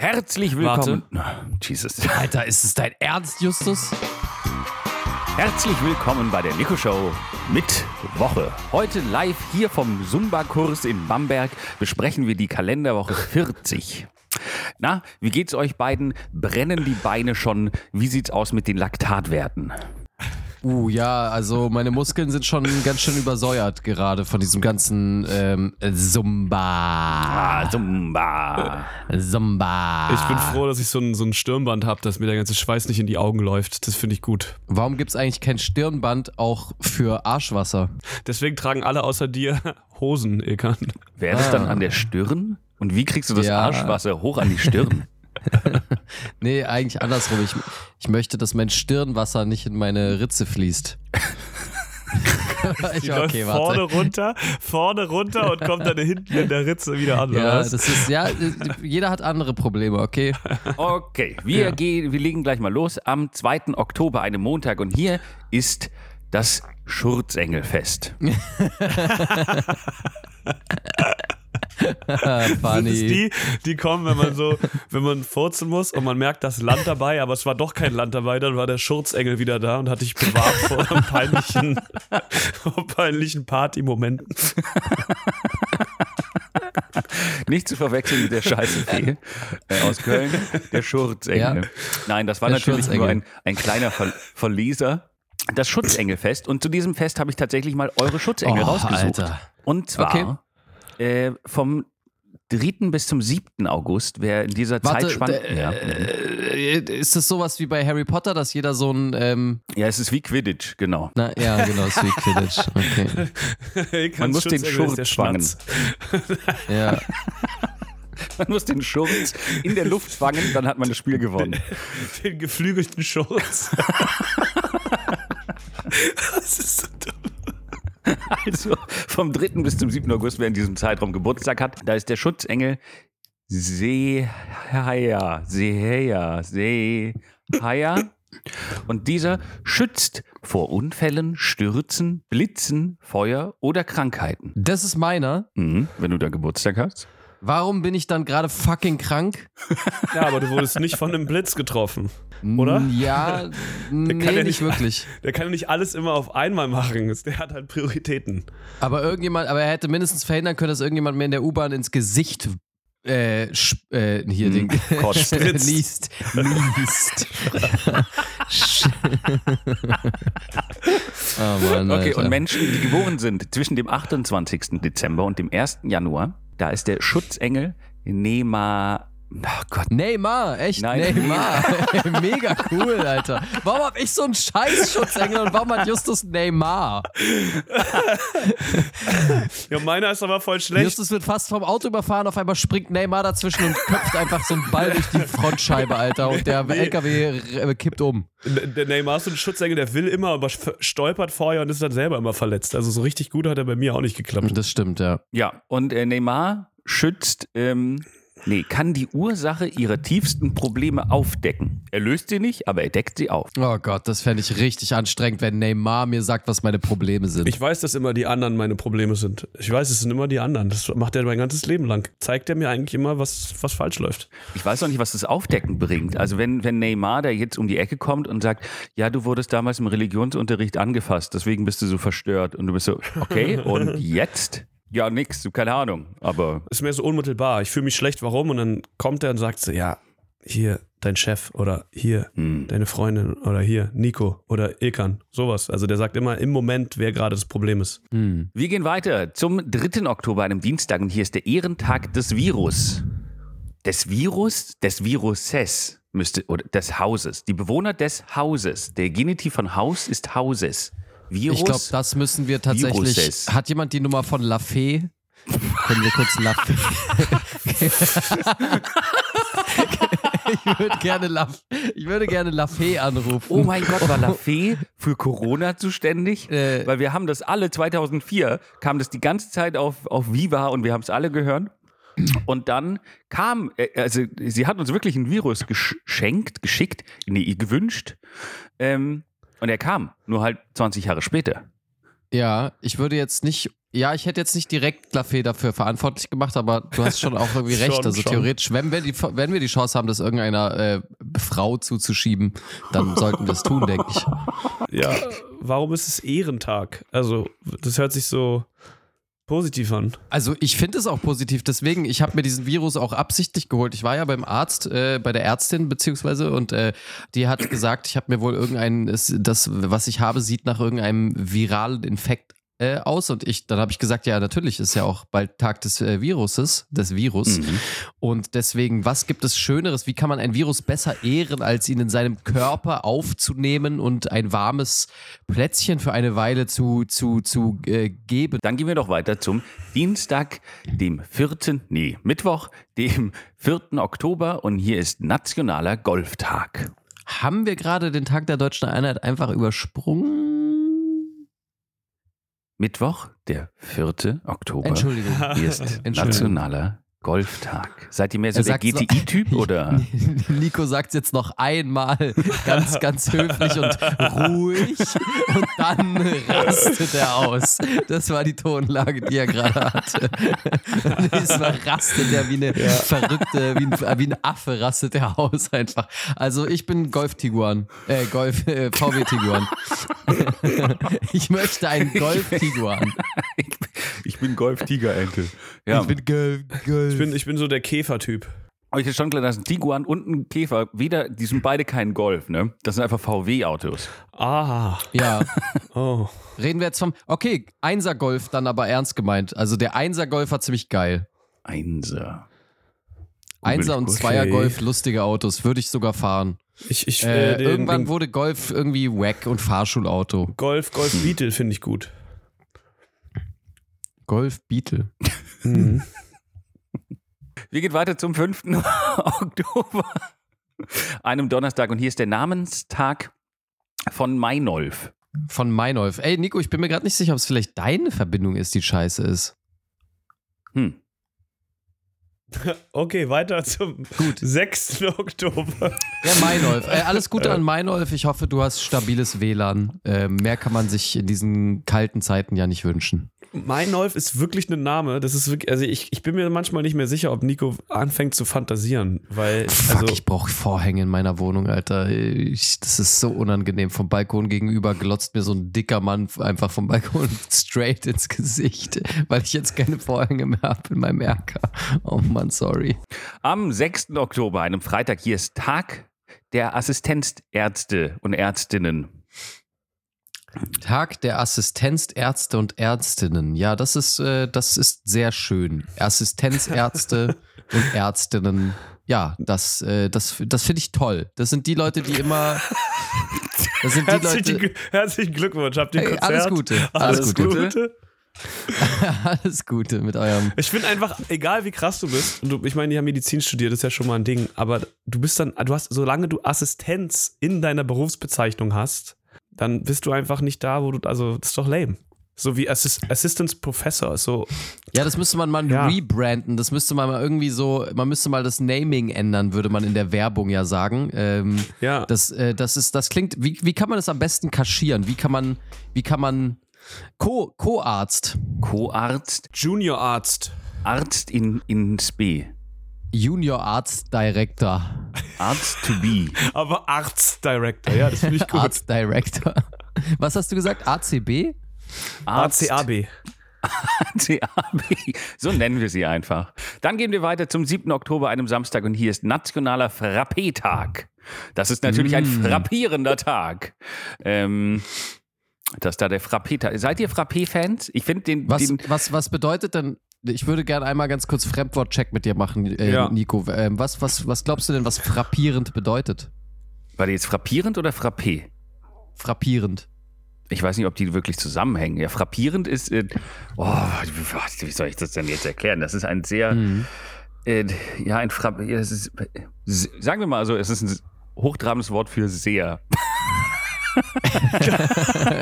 Herzlich willkommen. Jesus. Alter, ist es dein Ernst, Justus? Herzlich willkommen bei der Nico Show mit Woche. Heute live hier vom Zumba-Kurs in Bamberg besprechen wir die Kalenderwoche 40. Na, wie geht's euch beiden? Brennen die Beine schon? Wie sieht's aus mit den Laktatwerten? Uh, ja, also meine Muskeln sind schon ganz schön übersäuert gerade von diesem ganzen ähm, Zumba. Ah, Zumba. Zumba. Ich bin froh, dass ich so ein, so ein Stirnband habe, dass mir der ganze Schweiß nicht in die Augen läuft. Das finde ich gut. Warum gibt es eigentlich kein Stirnband auch für Arschwasser? Deswegen tragen alle außer dir Hosen, Ekan. Wäre das dann an der Stirn? Und wie kriegst du das Ja. Arschwasser hoch an die Stirn? Nee, eigentlich andersrum. Ich, ich möchte, dass mein Stirnwasser nicht in meine Ritze fließt. ich, Die läuft vorne runter, vorne runter und kommt dann hinten in der Ritze wieder an. Ja, das ist, ja, jeder hat andere Probleme, okay? Okay, wir, Ja. gehen, wir legen gleich mal los. Am 2. Oktober, einem Montag. Und hier ist das Schurzengelfest. Sind es Funny. die, die kommen, wenn man so, wenn man furzen muss und man merkt, das Land dabei, aber es war doch kein Land dabei, dann war der Schurzengel wieder da und hat dich bewahrt vor peinlichen, vor peinlichen Partymomenten. Nicht zu verwechseln mit der Scheiße Fee äh, aus Köln, der Schurzengel. Ja. Nein, das war Der natürlich nur ein, ein kleiner Ver Verleser. Das Schutzengelfest. Und zu diesem Fest habe ich tatsächlich mal eure Schutzengel Oh, rausgesucht. Alter. Und zwar äh, vom 3. bis zum 7. August, wer in dieser Warte, Zeitspanne. ja. äh, ist das sowas wie bei Harry Potter, dass jeder so ein, ähm, ja, es ist wie Quidditch, genau. na ja, genau, ist wie Quidditch. Okay. Man muss den Schurz fangen. Schmatz. Ja. Man muss den Schurz in der Luft fangen, dann hat man das Spiel gewonnen. Den geflügelten Schurz. das ist so. Also vom 3. bis zum 7. August, wer in diesem Zeitraum Geburtstag hat, da ist der Schutzengel Seheia, Seheia, Seheia. Und dieser schützt vor Unfällen, Stürzen, Blitzen, Feuer oder Krankheiten. Das ist meiner. Mhm, wenn du da Geburtstag hast. Warum bin ich dann gerade fucking krank? Ja, aber du wurdest nicht von einem Blitz getroffen. Oder? Mm, Ja, nee, kann ja nicht nicht- wirklich. Der kann ja nicht alles immer auf einmal machen. Der hat halt Prioritäten. Aber irgendjemand, aber er hätte mindestens verhindern können, dass irgendjemand mir in der U-Bahn ins Gesicht äh, äh, hier Hm, den kotzt. Spritzt. niest. Niest. Sch- oh Mann, Okay, und Menschen, die geboren sind zwischen dem 28. Dezember und dem 1. Januar, da ist der Schutzengel Nema. Oh Gott, Neymar, echt? Nein. Neymar. Mega cool, Alter. Warum hab ich so einen scheiß Schutzengel und warum hat Justus Neymar? Ja, meiner ist aber voll schlecht. Justus wird fast vom Auto überfahren, auf einmal springt Neymar dazwischen und köpft einfach so einen Ball durch die Frontscheibe, Alter. Und der Nee. LKW r- kippt um. Der Neymar ist so ein Schutzengel, der will immer, aber stolpert vorher und ist dann selber immer verletzt. Also so richtig gut hat er bei mir auch nicht geklappt. Das stimmt, ja. Ja, und äh, Neymar schützt, ähm, nee, kann die Ursache ihrer tiefsten Probleme aufdecken. Er löst sie nicht, aber er deckt sie auf. Oh Gott, das fände ich richtig anstrengend, wenn Neymar mir sagt, was meine Probleme sind. Ich weiß, dass immer die anderen meine Probleme sind. Ich weiß, es sind immer die anderen. Das macht er mein ganzes Leben lang. Zeigt er mir eigentlich immer, was, was falsch läuft. Ich weiß auch nicht, was das Aufdecken bringt. Also wenn, wenn Neymar da jetzt um die Ecke kommt und sagt, ja, du wurdest damals im Religionsunterricht angefasst, deswegen bist du so verstört. Und du bist so, okay, und jetzt? Ja, nix, du keine Ahnung. Aber Ist mir so unmittelbar. Ich fühle mich schlecht, warum? Und dann kommt er und sagt so, ja, hier dein Chef oder hier hm, deine Freundin oder hier Nico oder Ilkan. Sowas. Also der sagt immer im Moment, wer gerade das Problem ist. Hm. wir gehen weiter zum 3. Oktober, einem Dienstag. Und hier ist der Ehrentag des Virus. Des Virus, des Viruses müsste, oder des Hauses. Die Bewohner des Hauses. Der Genitiv von Haus ist Hauses. Virus. Ich glaube, das müssen wir tatsächlich. Viruses. Hat jemand die Nummer von Lafay? Können wir kurz Lafay. ich würde gerne Laf ich würde gerne Lafay anrufen. Oh mein Gott, war Lafay für Corona zuständig? Äh. Weil wir haben das alle, 2004 kam das die ganze Zeit auf, auf Viva und wir haben es alle gehört. Und dann kam, äh, also sie hat uns wirklich ein Virus geschenkt, geschickt, nee, gewünscht. Ähm, und er kam, nur halt 20 Jahre später. Ja, ich würde jetzt nicht Ja, ich hätte jetzt nicht direkt Lafay dafür verantwortlich gemacht, aber du hast schon auch irgendwie recht. Schon, also schon. theoretisch, wenn wir, die, wenn wir die Chance haben, das irgendeiner äh, Frau zuzuschieben, dann sollten wir es tun, denke ich. Ja, warum ist es Ehrentag? Also, das hört sich so positiv an. Also ich finde es auch positiv, deswegen, ich habe mir diesen Virus auch absichtlich geholt. Ich war ja beim Arzt, äh, bei der Ärztin beziehungsweise und äh, die hat gesagt, ich habe mir wohl irgendein, das, was ich habe, sieht nach irgendeinem viralen Infekt äh, aus und ich, dann habe ich gesagt, ja natürlich ist ja auch bald Tag des äh, Viruses, des Virus Mhm. und deswegen, was gibt es Schöneres? Wie kann man ein Virus besser ehren, als ihn in seinem Körper aufzunehmen und ein warmes Plätzchen für eine Weile zu, zu, zu äh, geben? Dann gehen wir doch weiter zum Dienstag, dem 4., nee, Mittwoch, dem 4. Oktober und hier ist Nationaler Golftag. Haben wir gerade den Tag der deutschen Einheit einfach übersprungen? Mittwoch, der 4. Oktober. Entschuldigung. Hier ist Entschuldigung. Nationaler Golftag. Seid ihr mehr so Er der GTI-Typ oder? Nico sagt jetzt noch einmal ganz, ganz höflich und ruhig und dann rastet er aus. Das war die Tonlage, die er gerade hatte. Und diesmal rastet er wie eine verrückte, wie ein, wie ein Affe rastet er aus einfach. Also ich bin Golf Tiguan, äh, Golf äh, VW Tiguan. Ich möchte einen Golf Tiguan. ich bin Golf-Tiger-Enkel. Ja, bin Golf, Golf. Ich bin, ich bin so der Käfertyp. euch ist schon klar, dass ein Tiguan und ein Käfer, weder, die sind beide kein Golf, ne? Das sind einfach VW-Autos. Ah, Ja. oh. Reden wir jetzt vom. Okay, Einser Golf dann aber ernst gemeint. Also der Einser Golf war ziemlich geil. Einser. Einser und. Zweier Golf, lustige Autos, würde ich sogar fahren. Ich, ich, Äh, äh, den, irgendwann den wurde Golf irgendwie wack und Fahrschulauto. Golf, Golf Beetle finde ich gut. Golf Beetle. Mhm. Wir gehen weiter zum 5. Oktober, einem Donnerstag. Und hier ist der Namenstag von Meinolf. Von Meinolf. Ey, Nico, ich bin mir gerade nicht sicher, ob es vielleicht deine Verbindung ist, die scheiße ist. Hm. Okay, weiter zum 6. Oktober. Ja, Meinolf. Äh, alles Gute an Meinolf. Ich hoffe, du hast stabiles WLAN. Äh, mehr kann man sich in diesen kalten Zeiten ja nicht wünschen. Meinolf ist wirklich ein Name. Das ist wirklich, also ich, ich bin mir manchmal nicht mehr sicher, ob Nico anfängt zu fantasieren, weil, Fuck, also, ich brauche Vorhänge in meiner Wohnung, Alter. Ich, das ist so unangenehm. Vom Balkon gegenüber glotzt mir so ein dicker Mann einfach vom Balkon straight ins Gesicht, weil ich jetzt keine Vorhänge mehr habe in meinem Erker. Oh Mann, sorry. Am 6. Oktober, einem Freitag, hier ist Tag der Assistenzärzte und Ärztinnen. Tag der Assistenzärzte und Ärztinnen. Ja, das ist, äh, das ist sehr schön. Assistenzärzte und Ärztinnen. Ja, das, äh, das, das finde ich toll. Das sind die Leute, die immer. Das sind die herzlichen, Leute. Herzlichen Glückwunsch. Habt ihr Hey, Konzert? alles Gute. Alles, Alles Gute. Gute. Alles Gute mit eurem. Ich finde einfach, egal wie krass du bist, und du, ich meine, die haben Medizin studiert, das ist ja schon mal ein Ding, aber du bist dann, du hast, solange du Assistenz in deiner Berufsbezeichnung hast, dann bist du einfach nicht da, wo du, also, das ist doch lame. So wie Assist, Assistance Professor, so, Ja, das müsste man mal Ja. rebranden. Das müsste man mal irgendwie so, man müsste mal das Naming ändern, würde man in der Werbung ja sagen. Ähm, ja. das, äh, das ist, das klingt, wie, wie kann man das am besten kaschieren? Wie kann man, wie kann man, Co- Co-Arzt, Co-Arzt, Junior Arzt. Arzt in, in Spe. Junior Arzt Director, Arzt to be. Aber Arzt Director, ja, das finde ich gut. Arzt Director. Was hast du gesagt? ACB? Arzt ACAB. CAB. So nennen wir sie einfach. Dann gehen wir weiter zum 7. Oktober, einem Samstag, und hier ist Nationaler Frappé-Tag. Das ist natürlich ein Mm. frappierender Tag. Ähm, das ist da der Frappé-Tag. Seid ihr Frappé-Fans? Ich finde den, Was, den. was, was bedeutet denn, ich würde gerne einmal ganz kurz Fremdwort-Check mit dir machen, äh, Ja. Nico. Ähm, was, was, was glaubst du denn, was frappierend bedeutet? War der jetzt frappierend oder Frappé? Frappierend. Ich weiß nicht, ob die wirklich zusammenhängen. Ja, frappierend ist. Äh, oh, wie soll ich das denn jetzt erklären? Das ist ein sehr. Mhm. Äh, ja, ein Frapp. ja, ist, sagen wir mal so, es ist ein hochtrabendes Wort für sehr.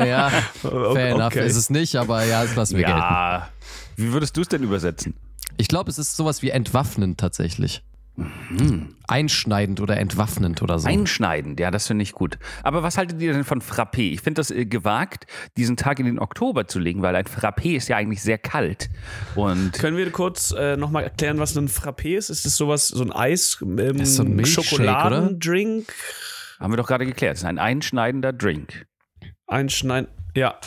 ja, Okay. fair enough ist es nicht, aber ja, das lassen wir gelten. Wie würdest du es denn übersetzen? Ich glaube, es ist sowas wie entwaffnen tatsächlich. Einschneidend oder entwaffnend oder so. Einschneidend, ja, das finde ich gut. Aber was haltet ihr denn von Frappé? Ich finde das äh, gewagt, diesen Tag in den Oktober zu legen, weil ein Frappé ist ja eigentlich sehr kalt. Und Können wir kurz äh, nochmal erklären, was ein Frappé ist? Ist es sowas, so ein Eis, ähm, ist so ein Schokoladendrink? haben wir doch gerade geklärt, es ist ein einschneidender Drink. Einschneiden. Ja.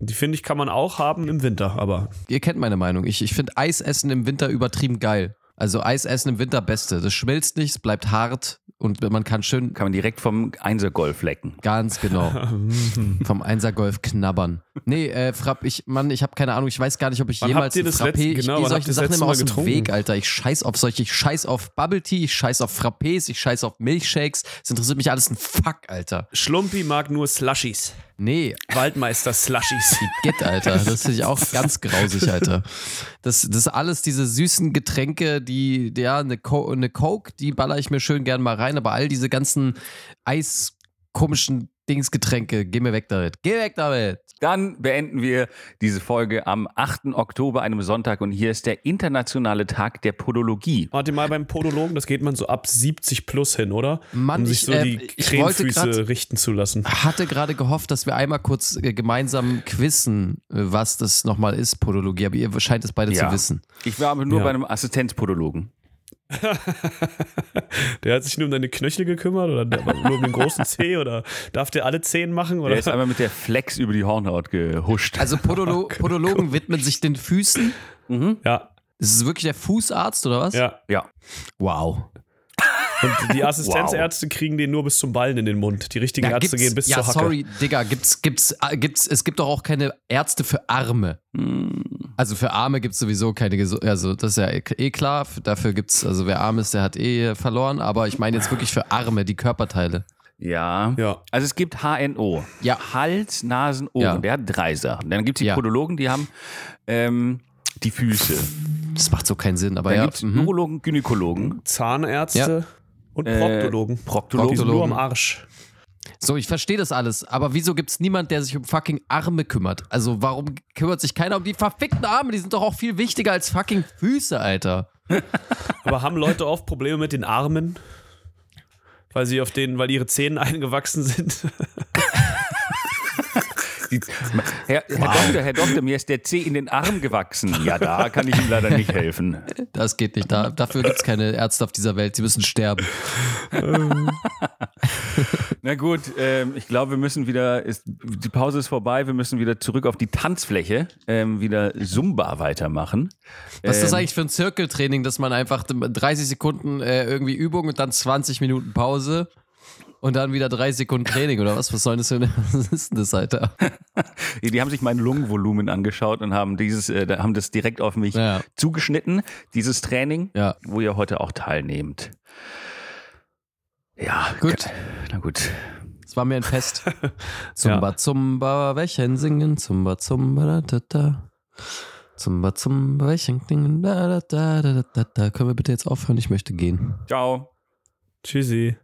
Die finde ich, kann man auch haben im Winter, aber Ihr kennt meine Meinung. Ich, ich finde Eisessen im Winter übertrieben geil. Also Eisessen im Winter beste. Das schmilzt nicht, es bleibt hart und man kann schön Kann man direkt vom Einsergolf lecken. Ganz genau. Vom Einsergolf knabbern. Nee, äh, Frapp, ich, Mann, ich habe keine Ahnung, ich weiß gar nicht, ob ich Wann jemals habt ihr das Frappé, letzte- ich genau, gehe wann habt solche Sachen immer aus dem getrunken? Weg, Alter. Ich scheiß auf solche, ich scheiß auf Bubble Tea, ich scheiß auf Frappés, ich scheiß auf Milchshakes. Es interessiert mich alles ein Fuck, Alter. Schlumpi mag nur Slushies. Nee, Waldmeister Slushies. Get, Alter. Das finde ich auch ganz grausig, Alter. Das, das alles diese süßen Getränke, die, ja, eine, Co eine Coke, die baller ich mir schön gern mal rein, aber all diese ganzen eiskomischen Dingsgetränke, geh mir weg damit. Geh weg damit. Dann beenden wir diese Folge am 8. Oktober, einem Sonntag. Und hier ist der internationale Tag der Podologie. Warte mal beim Podologen, das geht man so ab 70 plus hin, oder? Mann, um sich ich, so äh, die ich grad- Krähenfüße richten zu lassen. Hatte gerade gehofft, dass wir einmal kurz äh, gemeinsam quizzen, äh, was das nochmal ist, Podologie, aber ihr scheint es beide Ja. zu wissen. Ich war aber nur Ja. bei einem Assistenzpodologen. Der hat sich nur um deine Knöchel gekümmert oder der- nur um den großen Zeh oder darf der alle Zehen machen? Der Oder? ist einmal mit der Flex über die Hornhaut gehuscht. Also Podolo Podologen widmen sich den Füßen. Ja, Das ist wirklich der Fußarzt oder was? ja. ja. Wow. Und die Assistenzärzte kriegen den nur bis zum Ballen in den Mund. Die richtigen Ärzte gibt's- gehen bis ja, zur Hacke. sorry, Digga, gibt's, gibt's, äh, gibt's, es gibt doch auch keine Ärzte für Arme. Hm. Also für Arme gibt's sowieso keine, Gesu- also das ist ja eh eh klar, dafür gibt's, also wer arm ist, der hat eh verloren, aber ich meine jetzt wirklich für Arme, die Körperteile. Ja. Ja. Also es gibt HNO. Ja. Hals, Nasen, Ohren. Ja. Der hat drei Sachen. Dann gibt es die Ja. Podologen, die haben ähm, die Füße. Das macht so keinen Sinn, aber Dann ja. gibt es mhm. Urologen, Gynäkologen, Zahnärzte und Äh, Proktologen. Proktologen. Die sind nur am Proktologen. Arsch. So, ich verstehe das alles, aber wieso gibt's niemand, der sich um fucking Arme kümmert? Also warum kümmert sich keiner um die verfickten Arme? Die sind doch auch viel wichtiger als fucking Füße, Alter. Aber haben Leute oft Probleme mit den Armen? Weil sie auf denen, weil ihre Zähne eingewachsen sind. Herr, Herr, Doktor, Herr Doktor, mir ist der Zeh in den Arm gewachsen. Ja, da kann ich Ihnen leider nicht helfen. Das geht nicht. Da, dafür gibt's keine Ärzte auf dieser Welt. Sie müssen sterben. Na gut, ähm, ich glaube, wir müssen wieder, ist, die Pause ist vorbei, wir müssen wieder zurück auf die Tanzfläche, ähm, wieder Zumba weitermachen. Was ist das Ähm, eigentlich für ein Zirkeltraining, dass man einfach 30 Sekunden äh, irgendwie Übung und dann 20 Minuten Pause und dann wieder 30 Sekunden Training oder was? Was soll das denn? Was ist denn das, Alter? Die, haben sich mein Lungenvolumen angeschaut und haben dieses, äh, haben das direkt auf mich Ja. zugeschnitten, dieses Training, Ja. wo ihr heute auch teilnehmt. Ja, Gut. Na gut. Es war mir ein Fest. Zumba, Zumba, welchen singen? Zumba, Zumba, da, da, da. Zumba, Zumba, welchen singen? Da, da, da, da, da, da. Können wir bitte jetzt aufhören? Ich möchte gehen. Ciao. Tschüssi.